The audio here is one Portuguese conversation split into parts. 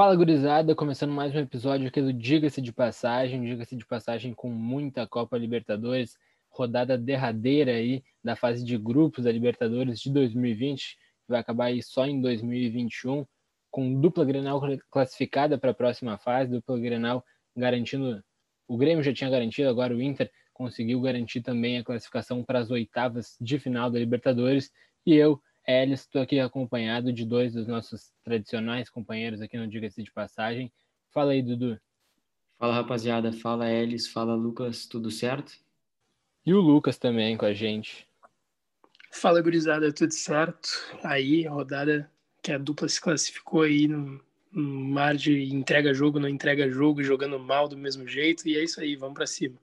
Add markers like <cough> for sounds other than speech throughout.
Fala gurizada, começando mais um episódio aqui do Diga-se de Passagem, Diga-se de Passagem com muita Copa Libertadores, rodada derradeira aí da fase de grupos da Libertadores de 2020, que vai acabar aí só em 2021, com dupla Grenal classificada para a próxima fase, dupla Grenal garantindo, o Grêmio já tinha garantido, agora o Inter conseguiu garantir também a classificação para as oitavas de final da Libertadores, e eu Elis, estou aqui acompanhado de dois dos nossos tradicionais companheiros aqui no Diga-se de Passagem. Fala aí, Dudu. Fala, rapaziada. Fala, Elis. Fala, Lucas. Tudo certo? E o Lucas também com a gente. Fala, gurizada. Tudo certo? Aí, a rodada que a dupla se classificou aí no, no mar de entrega jogo, não entrega jogo, jogando mal do mesmo jeito. E é isso aí, vamos para cima.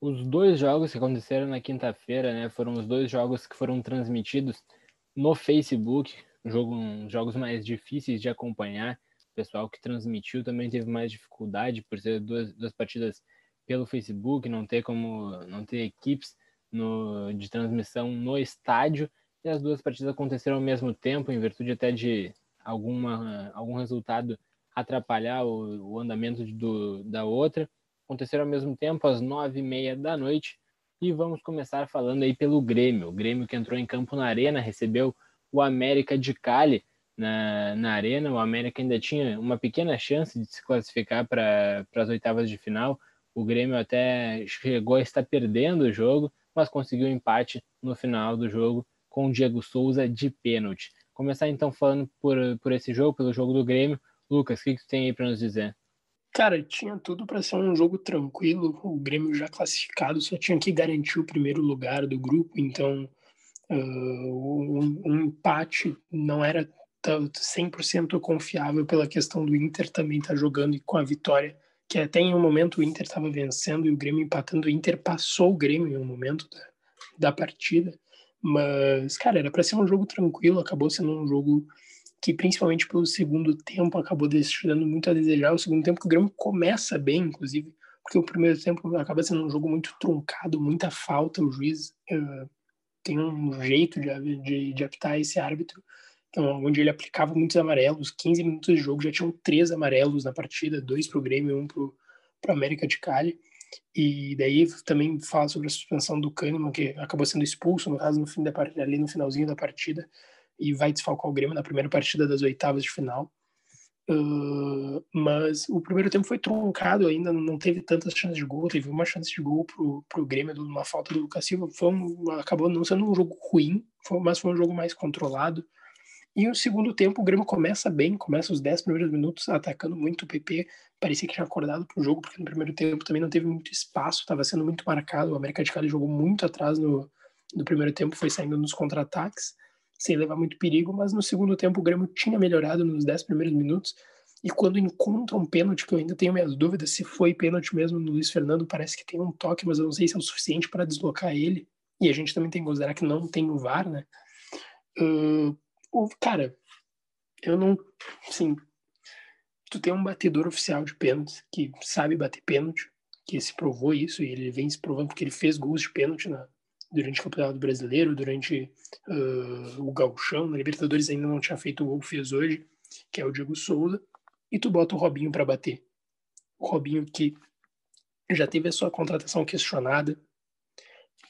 Os dois jogos que aconteceram na quinta-feira, né, foram os dois jogos que foram transmitidos no Facebook, jogo, jogos mais difíceis de acompanhar. O pessoal que transmitiu também teve mais dificuldade por ser duas, duas partidas pelo Facebook, não ter como não ter equipes no, de transmissão no estádio. E as duas partidas aconteceram ao mesmo tempo, em virtude até de alguma, algum resultado atrapalhar o, o andamento do, da outra aconteceram ao mesmo tempo, às nove e meia da noite. E vamos começar falando aí pelo Grêmio. O Grêmio que entrou em campo na Arena, recebeu o América de Cali na, na Arena. O América ainda tinha uma pequena chance de se classificar para as oitavas de final. O Grêmio até chegou a estar perdendo o jogo, mas conseguiu empate no final do jogo com o Diego Souza de pênalti. Começar então falando por, por esse jogo, pelo jogo do Grêmio. Lucas, o que, que tu tem aí para nos dizer? Cara, tinha tudo para ser um jogo tranquilo. O Grêmio já classificado só tinha que garantir o primeiro lugar do grupo, então uh, um, um, empate não era 100% confiável pela questão do Inter também estar tá jogando e com a vitória, que até em um momento o Inter estava vencendo e o Grêmio empatando. O Inter passou o Grêmio em um momento da, da partida, mas, cara, era para ser um jogo tranquilo, acabou sendo um jogo que principalmente pelo segundo tempo acabou deixando muito a desejar. O segundo tempo que o Grêmio começa bem, inclusive, porque o primeiro tempo acaba sendo um jogo muito truncado, muita falta. O juiz uh, tem um jeito de, de, de apitar esse árbitro, então, onde ele aplicava muitos amarelos. 15 minutos de jogo já tinham três amarelos na partida, dois para o Grêmio e um para o América de Cali. E daí também fala sobre a suspensão do Kahneman, que acabou sendo expulso, no caso, no fim da partida, ali no finalzinho da partida e vai desfalcar o Grêmio na primeira partida das oitavas de final. Uh, mas o primeiro tempo foi truncado ainda, não teve tantas chances de gol, teve uma chance de gol pro, pro Grêmio, uma falta do Lucas Silva, foi um, acabou não sendo um jogo ruim, foi, mas foi um jogo mais controlado. E no segundo tempo o Grêmio começa bem, começa os 10 primeiros minutos atacando muito o PP, parecia que tinha acordado pro jogo, porque no primeiro tempo também não teve muito espaço, estava sendo muito marcado, o América de Cali jogou muito atrás no, no primeiro tempo, foi saindo nos contra-ataques, sem levar muito perigo, mas no segundo tempo o Grêmio tinha melhorado nos 10 primeiros minutos. E quando encontra um pênalti, que eu ainda tenho minhas dúvidas se foi pênalti mesmo no Luiz Fernando, parece que tem um toque, mas eu não sei se é o suficiente para deslocar ele. E a gente também tem que considerar que não tem o VAR, né? Uh, cara, eu não. Assim, tu tem um batedor oficial de pênalti que sabe bater pênalti, que se provou isso, e ele vem se provando porque ele fez gols de pênalti na, durante o Campeonato Brasileiro, durante uh, o Gauchão, na Libertadores ainda não tinha feito o gol que fez hoje, que é o Diego Souza, e tu bota o Robinho para bater. O Robinho que já teve a sua contratação questionada,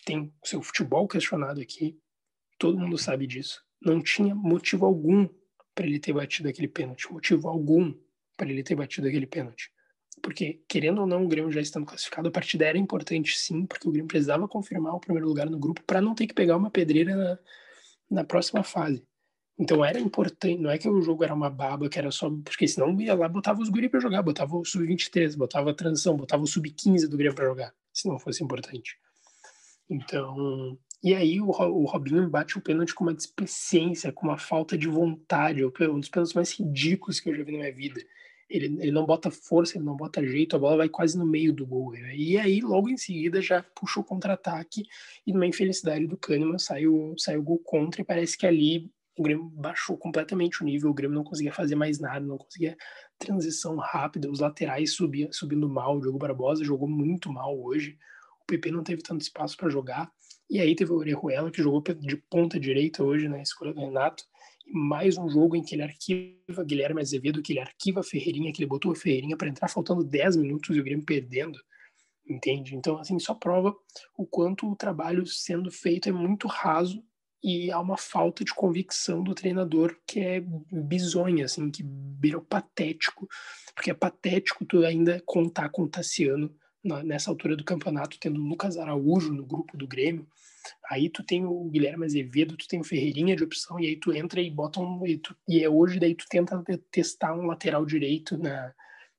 tem o seu futebol questionado aqui, todo mundo sabe disso. Não tinha motivo algum para ele ter batido aquele pênalti, motivo algum para ele ter batido aquele pênalti porque, querendo ou não, o Grêmio já estando classificado, a partida era importante sim, porque o Grêmio precisava confirmar o primeiro lugar no grupo para não ter que pegar uma pedreira na, na próxima fase. Então era importante, não é que o jogo era uma baba, que era só. Porque senão ia lá, botava os guri para jogar, botava o sub-23, botava a transição, botava o sub-15 do Grêmio para jogar, se não fosse importante. Então. E aí o, o Robinho bate o pênalti com uma displicência, com uma falta de vontade, um dos pênaltis mais ridículos que eu já vi na minha vida ele, ele não bota força, ele não bota jeito, a bola vai quase no meio do gol. Né? E aí, logo em seguida, já puxa o contra-ataque e numa infelicidade do Kahneman saiu, saiu o gol contra e parece que ali o Grêmio baixou completamente o nível, o Grêmio não conseguia fazer mais nada, não conseguia transição rápida, os laterais subia, subindo mal, o Diogo Barbosa jogou muito mal hoje, o PP não teve tanto espaço para jogar, E aí teve o Orejuela, que jogou de ponta direita hoje na escolha do Renato. Mais um jogo em que ele arquiva Guilherme Azevedo, que ele arquiva Ferreirinha, que ele botou a Ferreirinha para entrar faltando 10 minutos e o Grêmio perdendo. Entende? Então, assim, só prova o quanto o trabalho sendo feito é muito raso e há uma falta de convicção do treinador que é bizonha, assim, que virou patético, porque é patético tu ainda contar com o Tassiano nessa altura do campeonato, tendo o Lucas Araújo no grupo do Grêmio, aí tu tem o Guilherme Azevedo, tu tem o Ferreirinha de opção, e aí tu entra e bota um. E, tu, e é hoje, daí tu tenta testar um lateral direito na,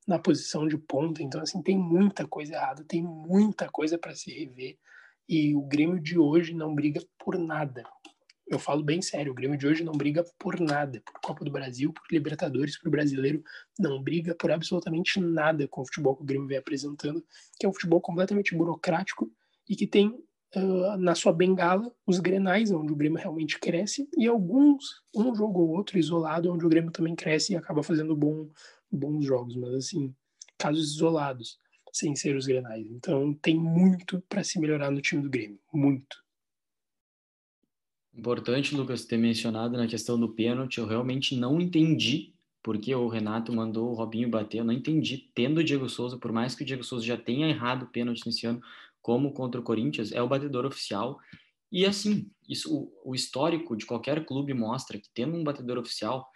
na posição de ponta. Então, assim, tem muita coisa errada, tem muita coisa para se rever. E o Grêmio de hoje não briga por nada. Eu falo bem sério, o Grêmio de hoje não briga por nada, por Copa do Brasil, por Libertadores, por Brasileiro, não briga por absolutamente nada com o futebol que o Grêmio vem apresentando, que é um futebol completamente burocrático e que tem uh, na sua bengala os grenais, onde o Grêmio realmente cresce, e alguns, um jogo ou outro isolado, onde o Grêmio também cresce e acaba fazendo bom, bons jogos, mas assim, casos isolados, sem ser os grenais. Então tem muito para se melhorar no time do Grêmio, muito. Importante, Lucas, ter mencionado na questão do pênalti. Eu realmente não entendi porque o Renato mandou o Robinho bater. Eu não entendi. Tendo o Diego Souza, por mais que o Diego Souza já tenha errado o pênalti nesse ano, como contra o Corinthians, é o batedor oficial. E assim, isso, o, histórico de qualquer clube mostra que tendo um batedor oficial,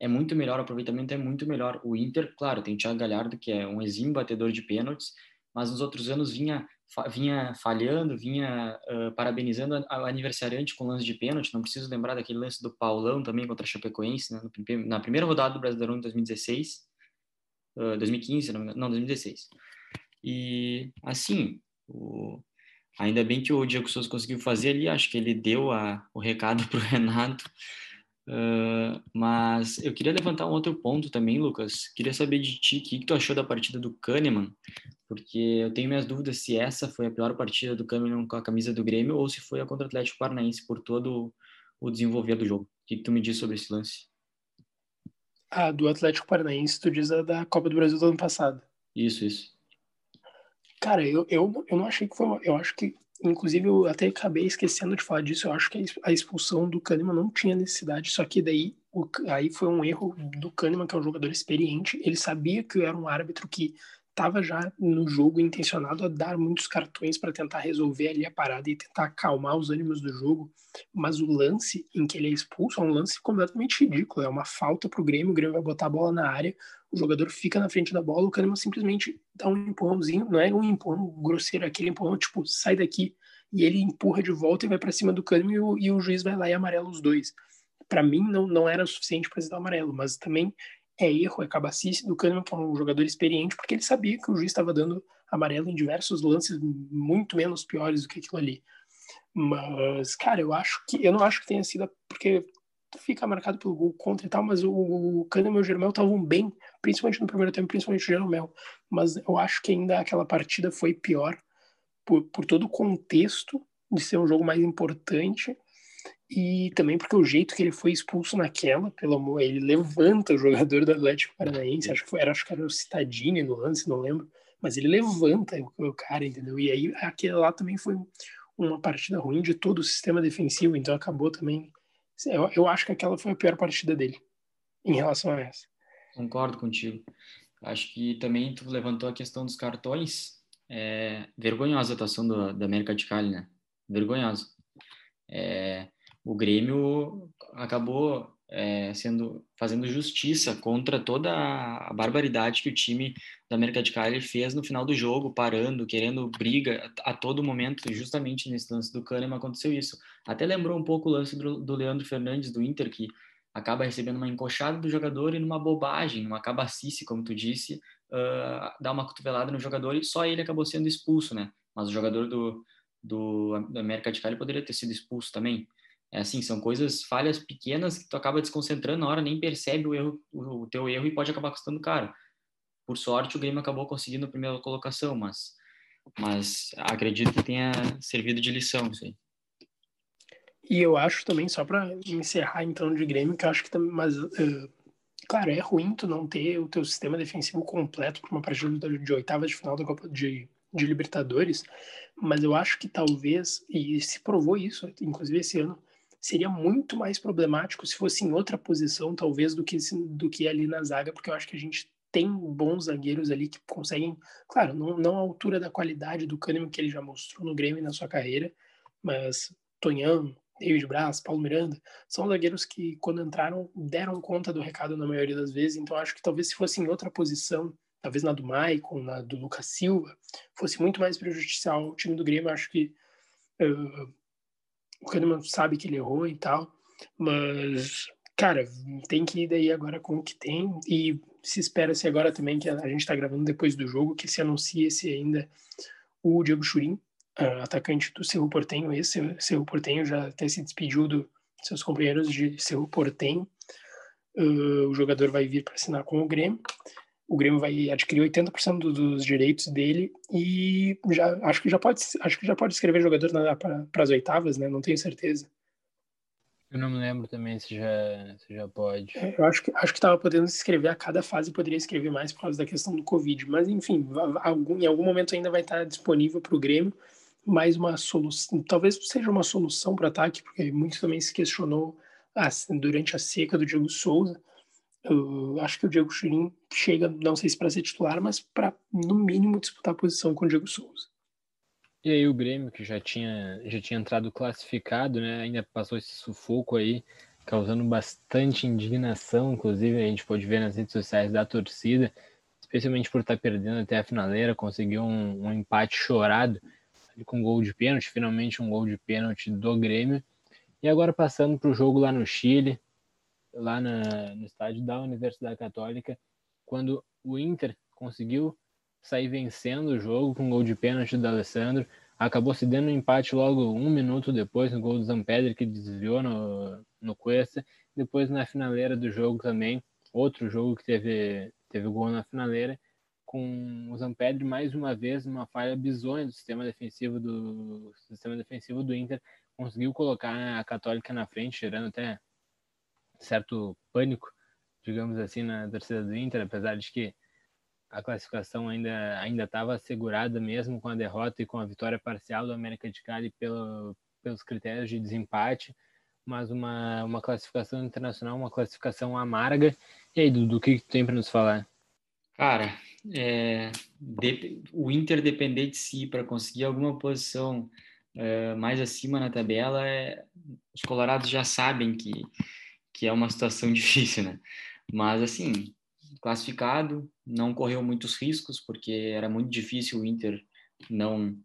é muito melhor, o aproveitamento é muito melhor. O Inter, claro, tem o Thiago Galhardo, que é um exímio batedor de pênaltis, mas nos outros anos vinha, vinha falhando, vinha uh, parabenizando o aniversariante com lance de pênalti. Não preciso lembrar daquele lance do Paulão também contra a Chapecoense, né, na primeira rodada do Brasileirão em 2016, uh, 2015, não, não, 2016. E assim, o, ainda bem que o Diego Souza conseguiu fazer ali, acho que ele deu a, o recado <laughs> para o Renato Uh, mas eu queria levantar um outro ponto também, Lucas. Queria saber de ti o que, que, tu achou da partida do Kahneman, porque eu tenho minhas dúvidas se essa foi a pior partida do Kahneman com a camisa do Grêmio ou se foi a contra o Atlético Paranaense por todo o desenvolver do jogo. O que, que tu me diz sobre esse lance? Ah, do Atlético Paranaense, tu diz a da Copa do Brasil do ano passado. Isso, isso. Cara, eu, eu, eu não achei que foi. Eu acho que Inclusive, eu até acabei esquecendo de falar disso. Eu acho que a expulsão do Kahneman não tinha necessidade, só que daí o, aí foi um erro do Kahneman, que é um jogador experiente. Ele sabia que era um árbitro que estava já no jogo intencionado a dar muitos cartões para tentar resolver ali a parada e tentar acalmar os ânimos do jogo. Mas o lance em que ele é expulso é um lance completamente ridículo. É uma falta para o Grêmio, o Grêmio vai botar a bola na área, o jogador fica na frente da bola, o Kahneman simplesmente dá um empurrãozinho, não é um empurrão grosseiro, é aquele empurrão tipo, sai daqui, e ele empurra de volta e vai para cima do Kahneman e o, e o, juiz vai lá e amarela os dois. Para mim não, não era suficiente para dar amarelo, mas também é erro, é cabacice do Kahneman, que é um jogador experiente, porque ele sabia que o juiz estava dando amarelo em diversos lances muito menos piores do que aquilo ali. Mas, cara, eu acho que eu não acho que tenha sido porque fica marcado pelo gol contra e tal, mas o, o Kahneman e o Jeromel estavam bem, principalmente no primeiro tempo, principalmente o Jeromel. Mas eu acho que ainda aquela partida foi pior por, por todo o contexto de ser um jogo mais importante e também porque o jeito que ele foi expulso naquela, pelo amor, ele levanta o jogador do Atlético Paranaense, acho que foi, era, acho que era o Citadini no lance, não lembro, mas ele levanta o, o cara, entendeu? E aí aquele lá também foi uma partida ruim de todo o sistema defensivo, então acabou também eu, eu acho que aquela foi a pior partida dele em relação a essa. Concordo contigo. Acho que também tu levantou a questão dos cartões. É, vergonhosa a atuação do, da América de Cali, né? Vergonhosa. É, o Grêmio acabou é, sendo fazendo justiça contra toda a barbaridade que o time da América de Cali fez no final do jogo, parando, querendo briga a, todo momento. Justamente nesse lance do Kahneman aconteceu isso. Até lembrou um pouco o lance do, do Leandro Fernandes do Inter, que acaba recebendo uma encoxada do jogador e numa bobagem, numa cabacice, como tu disse, uh, dá uma cotovelada no jogador e só ele acabou sendo expulso, né? Mas o jogador do, do, do América de Cali poderia ter sido expulso também. É assim, são coisas, falhas pequenas que tu acaba desconcentrando na hora, nem percebe o erro, o, teu erro e pode acabar custando caro. Por sorte, o Grêmio acabou conseguindo a primeira colocação, mas, mas acredito que tenha servido de lição isso aí. E eu acho também, só para encerrar então de Grêmio, que eu acho que também, mas uh, claro, é ruim tu não ter o teu sistema defensivo completo para uma partida de oitavas de final da Copa de de Libertadores, mas eu acho que talvez, e se provou isso, inclusive esse ano, seria muito mais problemático se fosse em outra posição, talvez, do que, do que ali na zaga, porque eu acho que a gente tem bons zagueiros ali que conseguem, claro, não, não à altura da qualidade do Kahneman que ele já mostrou no Grêmio na sua carreira, mas Tonhão, David Braz, Paulo Miranda, são zagueiros que, quando entraram, deram conta do recado na maioria das vezes. Então, acho que talvez se fosse em outra posição, talvez na do Maicon, na do Lucas Silva, fosse muito mais prejudicial ao time do Grêmio. Acho que uh, o Kahneman sabe que ele errou e tal, mas, cara, tem que ir daí agora com o que tem. E se espera-se agora também, que a gente está gravando depois do jogo, que se anuncie se ainda o Diego Churin, uh, atacante do Cerro Portenho. Esse Cerro Portenho já até se despediu dos seus companheiros de Cerro Portenho. Uh, o jogador vai vir para assinar com o Grêmio. O Grêmio vai adquirir 80% dos direitos dele e já acho que já pode acho que já pode escrever jogador para as oitavas, né? Não tenho certeza. Eu não me lembro também se já, se já pode. É, eu acho que acho que estava podendo escrever a cada fase, poderia escrever mais por causa da questão do Covid. Mas enfim, algum, em algum momento ainda vai estar disponível para o Grêmio mais uma solução, talvez seja uma solução para o ataque, porque muito também se questionou assim, durante a seca do Diego Souza. Eu acho que o Diego Churin chega, não sei se para ser titular, mas para no mínimo disputar a posição com o Diego Souza. E aí o Grêmio, que já tinha, já tinha entrado classificado, né, ainda passou esse sufoco aí, causando bastante indignação, inclusive a gente pode ver nas redes sociais da torcida, especialmente por estar tá perdendo até a finaleira, conseguiu um, um empate chorado com gol de pênalti, finalmente um gol de pênalti do Grêmio. E agora passando para o jogo lá no Chile, lá na, no estádio da Universidade Católica, quando o Inter conseguiu sair vencendo o jogo com gol de pênalti do Alessandro, acabou se dando um empate logo um minuto depois no gol do Zampedri, que desviou no, no Cuesta. Depois na finaleira do jogo também, outro jogo que teve, teve gol na finaleira, com o Zampedri mais uma vez uma falha bizonha do sistema defensivo do sistema defensivo do Inter. Conseguiu colocar a Católica na frente gerando até certo pânico digamos assim na torcida do Inter apesar de que a classificação ainda ainda estava assegurada mesmo com a derrota e com a vitória parcial do América de Cali pelo, pelos critérios de desempate mas uma, uma classificação internacional uma classificação amarga. E aí Dudu, o que, tu tem para nos falar Cara, é, de, o Inter depender de si para conseguir alguma posição é, mais acima na tabela, é, os colorados já sabem que, que é uma situação <laughs> difícil, né? Mas, assim, classificado, não correu muitos riscos, porque era muito difícil o Inter não,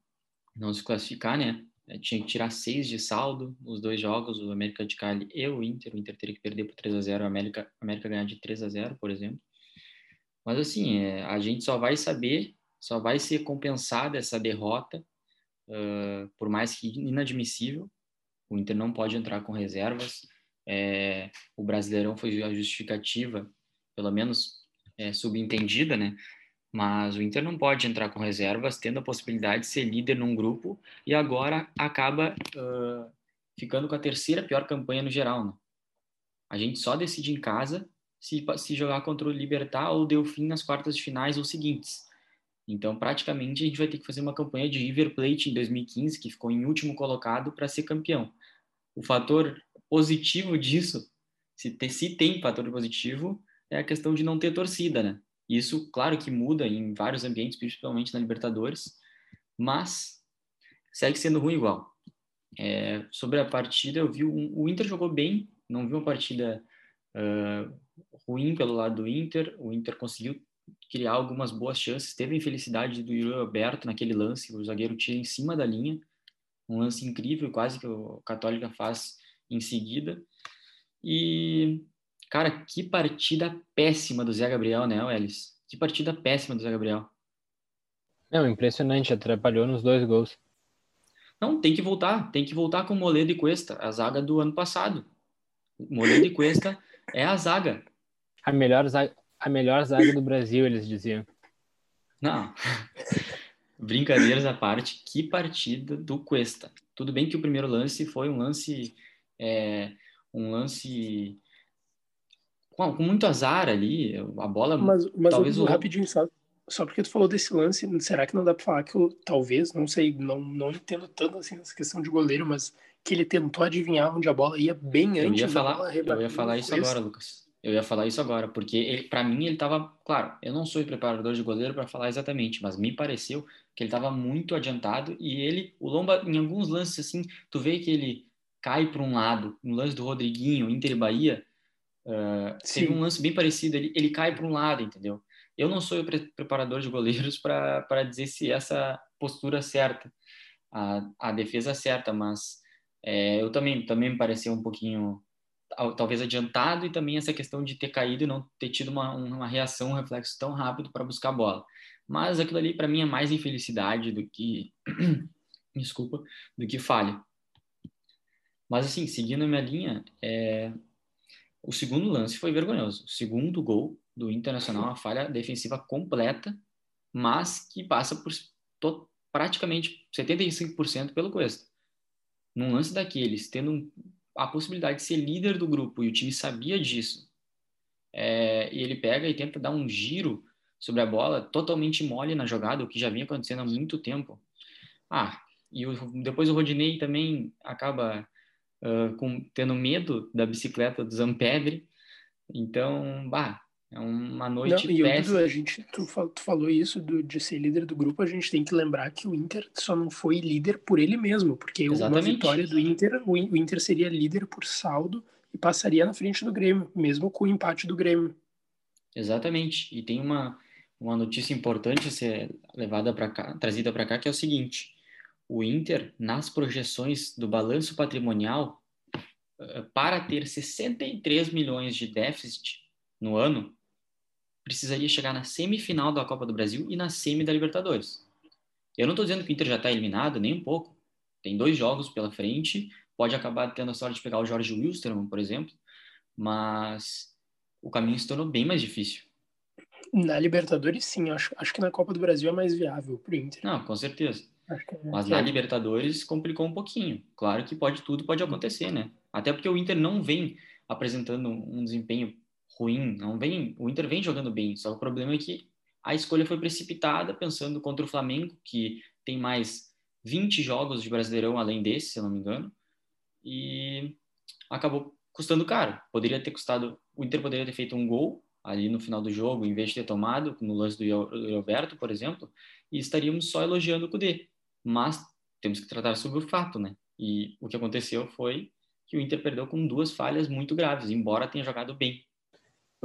não se classificar, né? É, tinha que tirar seis de saldo os dois jogos, o América de Cali e o Inter. O Inter teria que perder por 3 a 0 o América, América ganhar de 3 a 0 por exemplo. Mas assim, é, a gente só vai saber, só vai ser compensada essa derrota, uh, por mais que inadmissível. O Inter não pode entrar com reservas. É, o Brasileirão foi a justificativa, pelo menos é, subentendida, né? Mas o Inter não pode entrar com reservas, tendo a possibilidade de ser líder num grupo e agora acaba uh, ficando com a terceira pior campanha no geral. Né? A gente só decide em casa se, se jogar contra o Libertar ou Delfim nas quartas de finais ou seguintes. Então, praticamente, a gente vai ter que fazer uma campanha de River Plate em 2015, que ficou em último colocado, para ser campeão. O fator positivo disso, se, te, se tem fator positivo, é a questão de não ter torcida, né? Isso, claro que muda em vários ambientes, principalmente na Libertadores, mas segue sendo ruim igual. É, sobre a partida, eu vi um, o Inter jogou bem, não vi uma partida uh, ruim pelo lado do Inter. O Inter conseguiu criar algumas boas chances. Teve a infelicidade do Yuri Alberto naquele lance, o zagueiro tira em cima da linha. Um lance incrível, quase que o Católica faz em seguida. E, cara, que partida péssima do Zé Gabriel, né, Elis? Que partida péssima do Zé Gabriel. Não, impressionante, atrapalhou nos dois gols. Não, tem que voltar, tem que voltar com Moledo e Cuesta, a zaga do ano passado. Moledo e Cuesta é a zaga. A melhor zaga, a melhor zaga do Brasil, eles diziam. Não. <laughs> Brincadeiras à parte, que partida do Cuesta. Tudo bem que o primeiro lance foi um lance. É, um lance. Com, com, muito azar ali. A bola. Mas, mas talvez o, rapidinho, sabe? só porque tu falou desse lance, será que não dá para falar que eu, talvez, não sei, não, não entendo tanto assim essa questão de goleiro, mas que ele tentou adivinhar onde a bola ia bem eu antes ia da falar, bola Eu ia falar isso agora, Lucas. Eu ia falar isso agora, porque para mim ele estava, claro, eu não sou preparador de goleiro para falar exatamente, mas me pareceu que ele estava muito adiantado e ele, o Lomba, em alguns lances assim, tu vê que ele cai para um lado, no lance do Rodriguinho, Inter e Bahia, uh, teve um lance bem parecido, ele, ele cai para um lado, entendeu? Eu não sou pre preparador de goleiros para dizer se essa postura certa, a, a defesa certa, mas é, eu também, também me pareceu um pouquinho talvez adiantado e também essa questão de ter caído e não ter tido uma, uma reação, um reflexo tão rápido para buscar a bola. Mas aquilo ali para mim é mais infelicidade do que <clears throat> desculpa, do que falha. Mas assim, seguindo a minha linha, é... o segundo lance foi vergonhoso. O segundo gol do Internacional, uma falha defensiva completa, mas que passa por to... praticamente 75% pelo Cuesta. Num lance daqueles, tendo um a possibilidade de ser líder do grupo e o time sabia disso. É, e ele pega e tenta dar um giro sobre a bola totalmente mole na jogada, o que já vinha acontecendo há muito tempo. Ah, e o, depois o Rodinei também acaba uh, com, tendo medo da bicicleta do Zampedre. Então, bah, é uma noite Não, e péssima. a gente, tu, tu falou isso do, de ser líder do grupo, a gente tem que lembrar que o Inter só não foi líder por ele mesmo, porque Exatamente. uma vitória do Inter, o Inter seria líder por saldo e passaria na frente do Grêmio, mesmo com o empate do Grêmio. Exatamente. E tem uma, uma notícia importante a ser levada para cá, trazida para cá, que é o seguinte: o Inter, nas projeções do balanço patrimonial, para ter 63 milhões de déficit no ano, precisaria chegar na semifinal da Copa do Brasil e na semi da Libertadores. Eu não estou dizendo que o Inter já está eliminado, nem um pouco. Tem dois jogos pela frente, pode acabar tendo a sorte de pegar o Jorge Wilstermann, por exemplo, mas o caminho se tornou bem mais difícil. Na Libertadores, sim. Acho, acho que na Copa do Brasil é mais viável para o Inter. Não, com certeza. É, mas na Libertadores complicou um pouquinho. Claro que pode tudo pode acontecer, né? Até porque o Inter não vem apresentando um desempenho ruim, não vem, o Inter vem jogando bem, só o problema é que a escolha foi precipitada pensando contra o Flamengo, que tem mais 20 jogos de Brasileirão além desse, se eu não me engano, e acabou custando caro. Poderia ter custado, o Inter poderia ter feito um gol ali no final do jogo, em vez de ter tomado no lance do Roberto, por exemplo, e estaríamos só elogiando o Cudê. Mas temos que tratar sobre o fato, né? E o que aconteceu foi que o Inter perdeu com duas falhas muito graves, embora tenha jogado bem.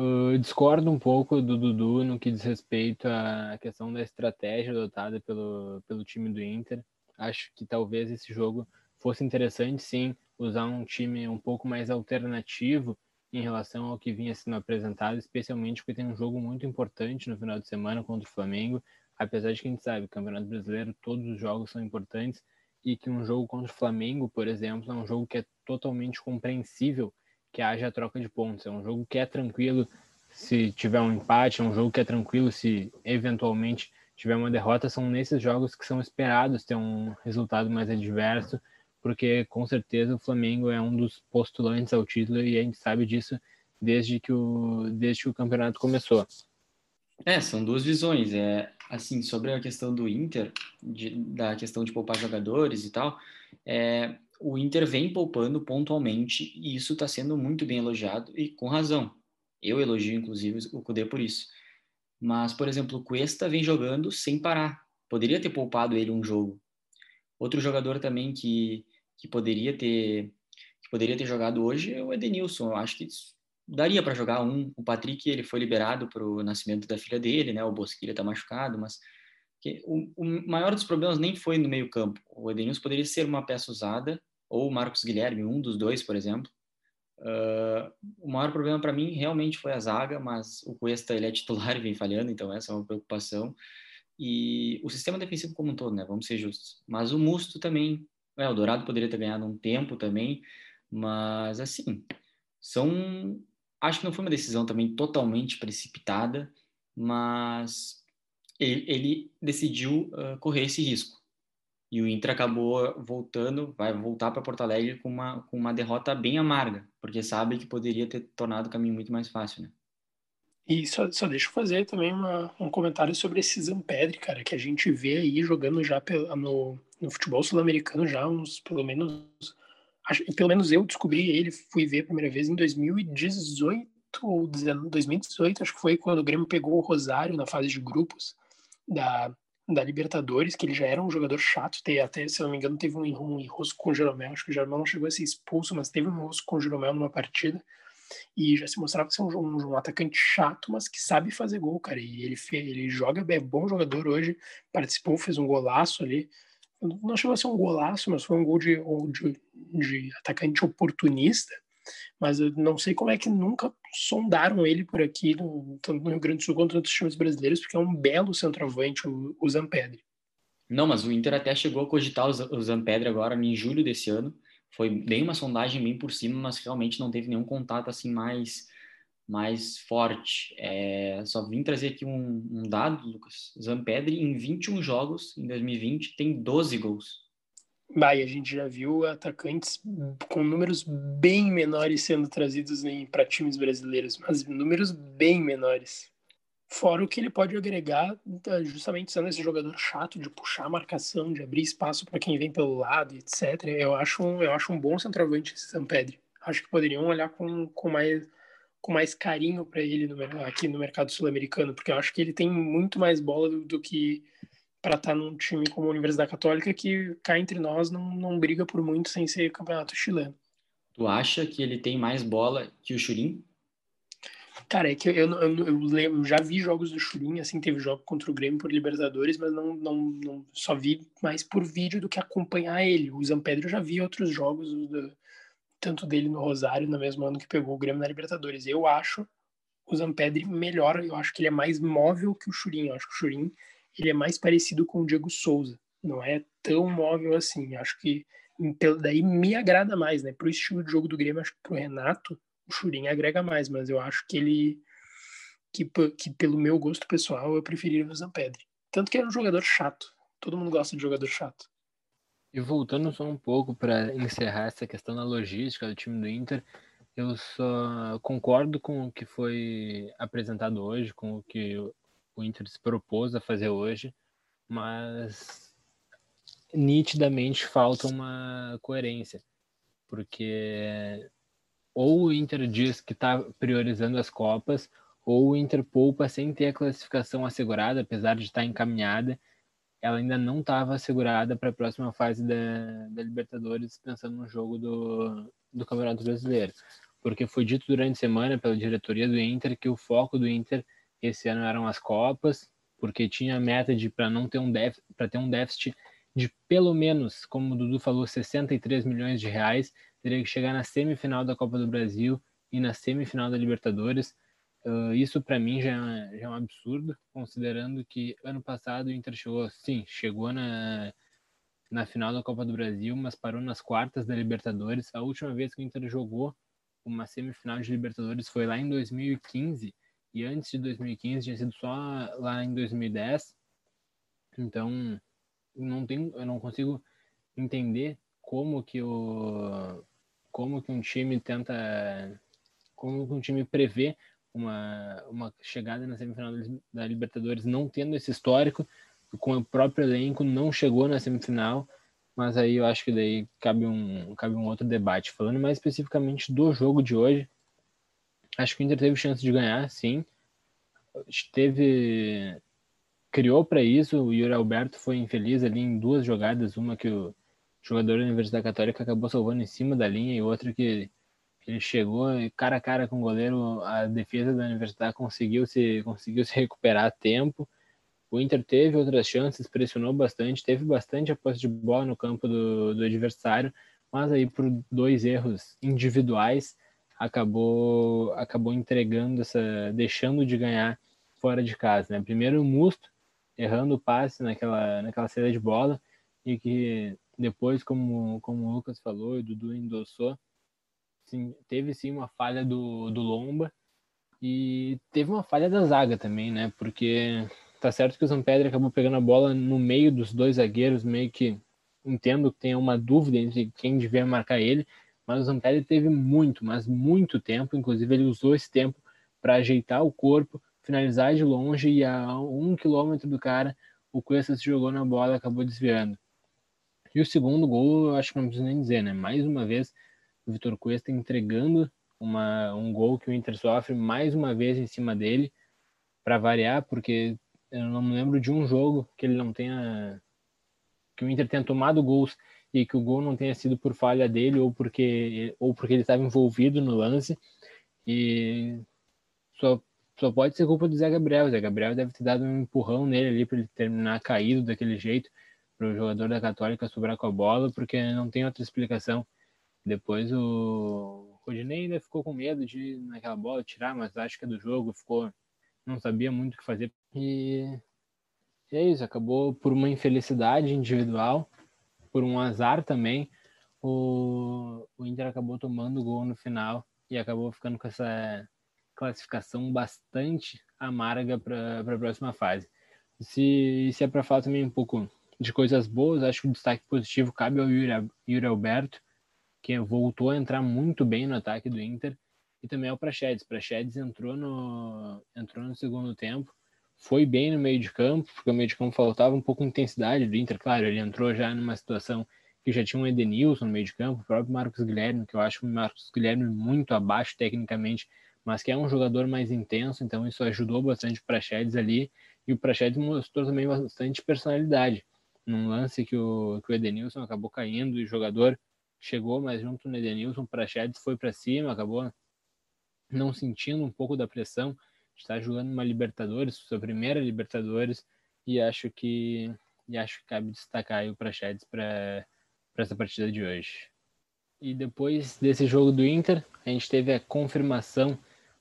Eu discordo um pouco do Dudu no que diz respeito à questão da estratégia adotada pelo, pelo time do Inter. Acho que talvez esse jogo fosse interessante, sim, usar um time um pouco mais alternativo em relação ao que vinha sendo apresentado, especialmente porque tem um jogo muito importante no final de semana contra o Flamengo. Apesar de que a gente sabe, Campeonato Brasileiro, todos os jogos são importantes e que um jogo contra o Flamengo, por exemplo, é um jogo que é totalmente compreensível que haja troca de pontos. É um jogo que é tranquilo se tiver um empate, é um jogo que é tranquilo se eventualmente tiver uma derrota. São nesses jogos que são esperados ter um resultado mais adverso, porque com certeza o Flamengo é um dos postulantes ao título e a gente sabe disso desde que o, desde que o campeonato começou. É, são duas visões. É assim sobre a questão do Inter, de, da questão de poupar jogadores e tal. É, o Inter vem poupando pontualmente e isso está sendo muito bem elogiado e com razão. Eu elogio, inclusive, o Cudê por isso. Mas, por exemplo, o Cuesta vem jogando sem parar. Poderia ter poupado ele um jogo. Outro jogador também que, que poderia ter que poderia ter jogado hoje é o Edenilson. Eu acho que daria para jogar um. O Patrick ele foi liberado para o nascimento da filha dele, né? O Bosquilha está machucado, mas o, o maior dos problemas nem foi no meio campo. O Edenilson poderia ser uma peça usada ou o Marcos Guilherme, um dos dois, por exemplo. Uh, o maior problema para mim realmente foi a zaga, mas o Cuesta ele é titular e vem falhando, então essa é uma preocupação. E o sistema defensivo como um todo, né? Vamos ser justos. Mas o Musto também, é, o Dourado poderia ter ganhado um tempo também, mas assim, são. Acho que não foi uma decisão também totalmente precipitada, mas ele, ele decidiu uh, correr esse risco. E o Inter acabou voltando, vai voltar para Porto Alegre com uma, com uma derrota bem amarga, porque sabe que poderia ter tornado o caminho muito mais fácil, né? E só, só deixa eu fazer também uma, um comentário sobre esse Zampedre, cara, que a gente vê aí jogando já no, no futebol sul-americano já uns, pelo menos, acho, pelo menos eu descobri ele, fui ver a primeira vez em 2018 ou 2018, acho que foi quando o Grêmio pegou o Rosário na fase de grupos da, da Libertadores, que ele já era um jogador chato, tem, até, se não me engano, teve um, um enrosco com o Jeromel, acho que o Jeromel não chegou a ser expulso, mas teve um enrosco com o Jeromel numa partida, e já se mostrava ser um, um, um, atacante chato, mas que sabe fazer gol, cara. E ele, ele joga, é bom jogador hoje, participou, fez um golaço ali. Não chegou a ser um golaço, mas foi um gol de, de, de atacante oportunista. Mas eu não sei como é que nunca sondaram ele por aqui, no, tanto no Rio Grande do Sul quanto nos times brasileiros, porque é um belo centroavante, o, o Zampedre. Não, mas o Inter até chegou a cogitar o Zampedre agora em julho desse ano foi bem uma sondagem bem por cima, mas realmente não teve nenhum contato assim mais mais forte. É, só vim trazer aqui um, um dado, Lucas. Zampedri, em 21 jogos, em 2020, tem 12 gols. E a gente já viu atacantes com números bem menores sendo trazidos para times brasileiros, mas números bem menores. Fora o que ele pode agregar, tá, justamente sendo esse jogador chato de puxar a marcação, de abrir espaço para quem vem pelo lado, etc. Eu acho um, eu acho um bom centroavante esse Sampedri. Acho que poderiam olhar com, com mais com mais carinho para ele no, aqui no mercado sul-americano, porque eu acho que ele tem muito mais bola do, do que para estar tá num time como a Universidade Católica, que cá entre nós não, não briga por muito sem ser campeonato chileno. Tu acha que ele tem mais bola que o Churin? Cara, é que eu, eu, eu, eu, já vi jogos do Churin, assim, teve jogo contra o Grêmio por Libertadores, mas não, não, não só vi mais por vídeo do que acompanhar ele. O Zampedro eu já vi outros jogos, do, tanto dele no Rosário, no mesmo ano que pegou o Grêmio na Libertadores. Eu acho o Zampedri melhor, eu acho que ele é mais móvel que o Churin. Eu acho que o Churin ele é mais parecido com o Diego Souza. Não é tão móvel assim. Acho que daí me agrada mais, né? Pro estilo de jogo do Grêmio, acho que pro Renato o Churin agrega mais, mas eu acho que ele que, que pelo meu gosto pessoal eu preferiria o Zampedri. Tanto que é um jogador chato. Todo mundo gosta de jogador chato. E voltando só um pouco para encerrar essa questão da logística do time do Inter, eu só concordo com o que foi apresentado hoje, com o que o Inter se propôs a fazer hoje, mas nitidamente falta uma coerência, porque ou o Inter diz que está priorizando as Copas, ou o Inter poupa sem ter a classificação assegurada, apesar de estar encaminhada, ela ainda não estava assegurada para a próxima fase da, da, Libertadores, pensando no jogo do, do Campeonato Brasileiro. Porque foi dito durante a semana pela diretoria do Inter que o foco do Inter esse ano eram as Copas, porque tinha a meta de para não ter um para ter um déficit de pelo menos, como o Dudu falou, 63 milhões de reais teria que chegar na semifinal da Copa do Brasil e na semifinal da Libertadores. Uh, isso para mim já, já, é um absurdo, considerando que ano passado o Inter chegou, sim, chegou na, na final da Copa do Brasil, mas parou nas quartas da Libertadores. A última vez que o Inter jogou uma semifinal de Libertadores foi lá em 2015, e antes de 2015 tinha sido só lá em 2010. Então, não tenho, eu não consigo entender como que o como que um time tenta, como que um time prevê uma, uma chegada na semifinal da Libertadores não tendo esse histórico, com o próprio elenco não chegou na semifinal, mas aí eu acho que daí cabe um, cabe um outro debate. Falando mais especificamente do jogo de hoje, acho que o Inter teve chance de ganhar, sim. Teve criou para isso, o Yuri Alberto foi infeliz ali em duas jogadas, uma que o jogador da Universidade Católica acabou salvando em cima da linha e outra que, ele chegou cara a cara com o goleiro, a defesa da Universidade conseguiu se, conseguiu se recuperar a tempo. O Inter teve outras chances, pressionou bastante, teve bastante a posse de bola no campo do, do adversário, mas aí por dois erros individuais acabou acabou entregando essa, deixando de ganhar fora de casa, né? Primeiro o Musto errando o passe naquela naquela saída de bola e que depois, como, como o Lucas falou e o Dudu endossou, sim, teve sim uma falha do, do Lomba e teve uma falha da zaga também, né? Porque tá certo que o Zampedre acabou pegando a bola no meio dos dois zagueiros, meio que entendo que tem uma dúvida entre quem devia marcar ele, mas o Zampedre teve muito, mas muito tempo, inclusive ele usou esse tempo para ajeitar o corpo, finalizar de longe e a um quilômetro do cara, o Cuesta se jogou na bola acabou desviando. E o segundo gol, eu acho que não preciso nem dizer, né? Mais uma vez, o Vitor Cuesta entregando uma, um gol que o Inter sofre mais uma vez em cima dele, para variar, porque eu não me lembro de um jogo que ele não tenha. que o Inter tenha tomado gols e que o gol não tenha sido por falha dele ou porque, ou porque ele estava envolvido no lance. E só, só pode ser culpa do Zé Gabriel. O Zé Gabriel deve ter dado um empurrão nele ali para ele terminar caído daquele jeito, para o jogador da Católica sobrar com a bola, porque não tem outra explicação. Depois o Rodinei ainda ficou com medo de naquela bola tirar, mas acho que é do jogo, ficou não sabia muito o que fazer. E, e é isso, acabou por uma infelicidade individual, por um azar também. O, o Inter acabou tomando o gol no final e acabou ficando com essa classificação bastante amarga para a próxima fase. Se, se é para falar também um pouco de coisas boas, acho que o destaque positivo cabe ao Yuri, Yuri Alberto, que voltou a entrar muito bem no ataque do Inter e também ao Praxedes. Praxedes entrou no, entrou no segundo tempo, foi bem no meio de campo, porque o meio de campo faltava um pouco de intensidade do Inter. Claro, ele entrou já numa situação que já tinha um Edenilson no meio de campo, o próprio Marcos Guilherme, que eu acho o Marcos Guilherme muito abaixo tecnicamente, mas que é um jogador mais intenso, então isso ajudou bastante o Praxedes ali, e o Praxedes mostrou também bastante personalidade. Num lance que o, que o Edenilson acabou caindo e o jogador chegou mais junto no Edenilson, o Praxedes foi para cima, acabou não sentindo um pouco da pressão estar jogando uma Libertadores, sua primeira Libertadores, e acho que e acho que cabe destacar o Praxedes para essa partida de hoje. E depois desse jogo do Inter, a gente teve a confirmação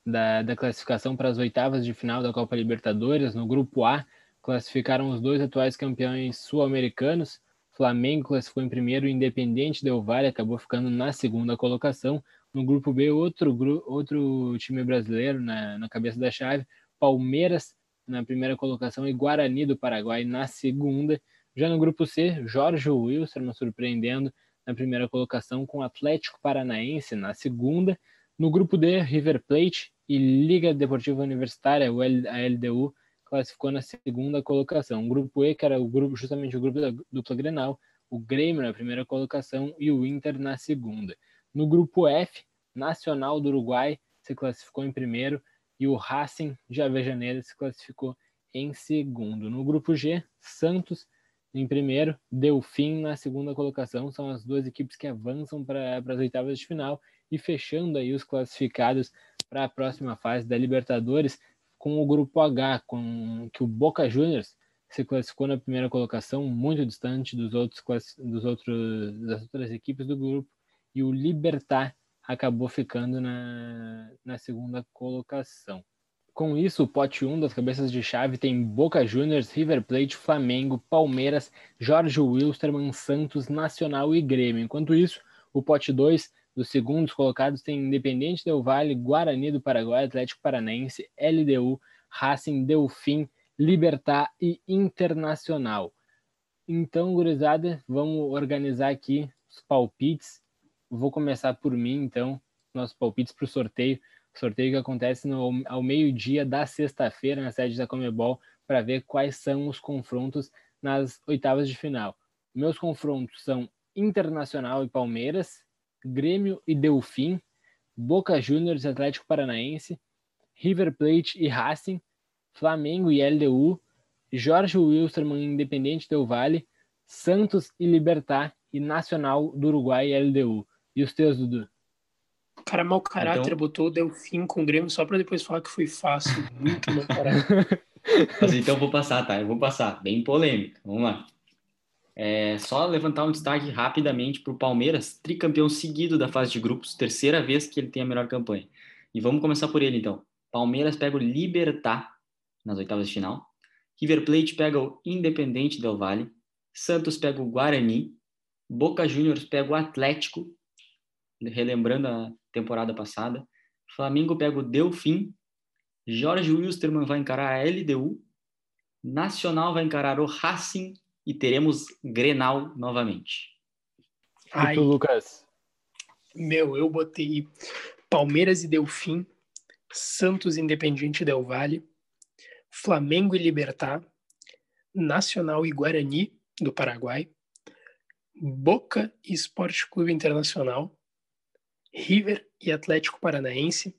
da, da classificação para as oitavas de final da Copa Libertadores. No grupo A, classificaram os dois atuais campeões sul-americanos. Flamengo classificou em primeiro, Independente Del Valle acabou ficando na segunda colocação. No grupo B, outro, outro time brasileiro na, na cabeça da chave, Palmeiras na primeira colocação e Guarani do Paraguai na segunda. Já no grupo C, Jorge Wilson surpreendendo na primeira colocação com Atlético Paranaense na segunda. No grupo D, River Plate e Liga Deportiva Universitária, a LDU, classificou na segunda colocação. O grupo E, que era o grupo, justamente o grupo da dupla Grenal, o Grêmio na primeira colocação e o Inter na segunda. No grupo F, Nacional do Uruguai se classificou em primeiro e o Racing de Avejaneira se classificou em segundo. No grupo G, Santos em primeiro, Delfim na segunda colocação. São as duas equipes que avançam para as oitavas de final e fechando aí os classificados para a próxima fase da Libertadores com o grupo H, com que o Boca Juniors se classificou na primeira colocação, muito distante dos outros, dos outros das outras equipes do grupo e o Libertar acabou ficando na, na segunda colocação. Com isso, o pote 1 das cabeças de chave tem Boca Juniors, River Plate, Flamengo, Palmeiras, Jorge Wilstermann, Santos, Nacional e Grêmio. Enquanto isso, o pote 2 dos segundos colocados tem Independente Del Vale, Guarani do Paraguai, Atlético Paranaense, LDU, Racing, Delfim, Libertar e Internacional. Então, gurizada, vamos organizar aqui os palpites Vou começar por mim, então, nossos palpites para o sorteio. Sorteio que acontece no, ao meio-dia da sexta-feira na sede da Comebol para ver quais são os confrontos nas oitavas de final. Meus confrontos são Internacional e Palmeiras, Grêmio e Delfim, Boca Juniors e Atlético Paranaense, River Plate e Racing, Flamengo e LDU, Jorge Wilstermann Independente Del Vale, Santos e Libertar e Nacional do Uruguai e LDU. E os teus, Dudu? O cara mau caráter então... botou o Delfim com o Grêmio só para depois falar que foi fácil. <laughs> Muito mau caráter. Mas então vou passar, tá? Eu vou passar. Bem polêmico. Vamos lá. É, só levantar um destaque rapidamente para o Palmeiras, tricampeão seguido da fase de grupos, terceira vez que ele tem a melhor campanha. E vamos começar por ele então. Palmeiras pega o Libertar nas oitavas de final. River Plate pega o Independente Del Valle. Santos pega o Guarani. Boca Juniors pega o Atlético relembrando a temporada passada. Flamengo pega o Delfim, Jorge Wilstermann vai encarar a LDU, Nacional vai encarar o Racing e teremos Grenal novamente. Ai, e tu, Lucas? Meu, eu botei Palmeiras e Delfim, Santos Independiente Del Valle, Flamengo e Libertar, Nacional e Guarani do Paraguai, Boca e Esporte Clube Internacional, River e Atlético Paranaense,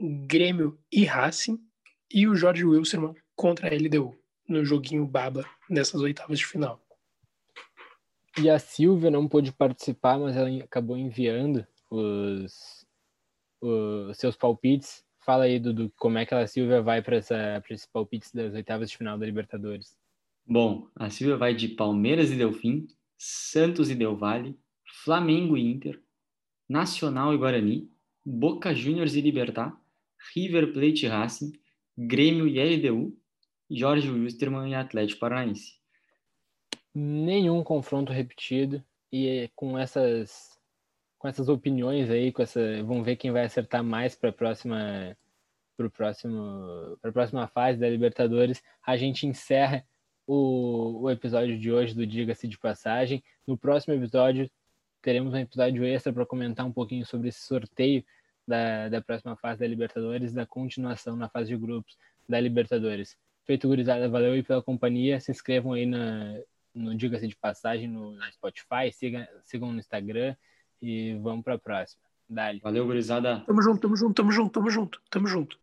Grêmio e Racing e o Jorge Wilson contra a LDU no joguinho baba dessas oitavas de final. E a Silvia não pôde participar, mas ela acabou enviando os, os seus palpites. Fala aí, Dudu, como é que a Silvia vai para esses palpites das oitavas de final da Libertadores? Bom, a Silvia vai de Palmeiras e Delfim, Santos e Del Valle, Flamengo e Inter, Nacional e Guarani, Boca Juniors e Libertar, River Plate e Racing, Grêmio e LDU, Jorge Wilstermann e Atlético Paranaense. Nenhum confronto repetido e com essas com essas opiniões aí, com essa, vamos ver quem vai acertar mais para a próxima para próximo para a próxima fase da Libertadores. A gente encerra o, o episódio de hoje do Diga-se de Passagem. No próximo episódio teremos um episódio extra para comentar um pouquinho sobre esse sorteio da, da próxima fase da Libertadores, da continuação na fase de grupos da Libertadores. Feito, gurizada, valeu aí pela companhia. Se inscrevam aí na, no Diga-se de Passagem no Spotify, siga, sigam no Instagram e vamos para a próxima. Dali. Valeu, gurizada. Tamo junto, tamo junto, tamo junto, tamo junto, tamo junto.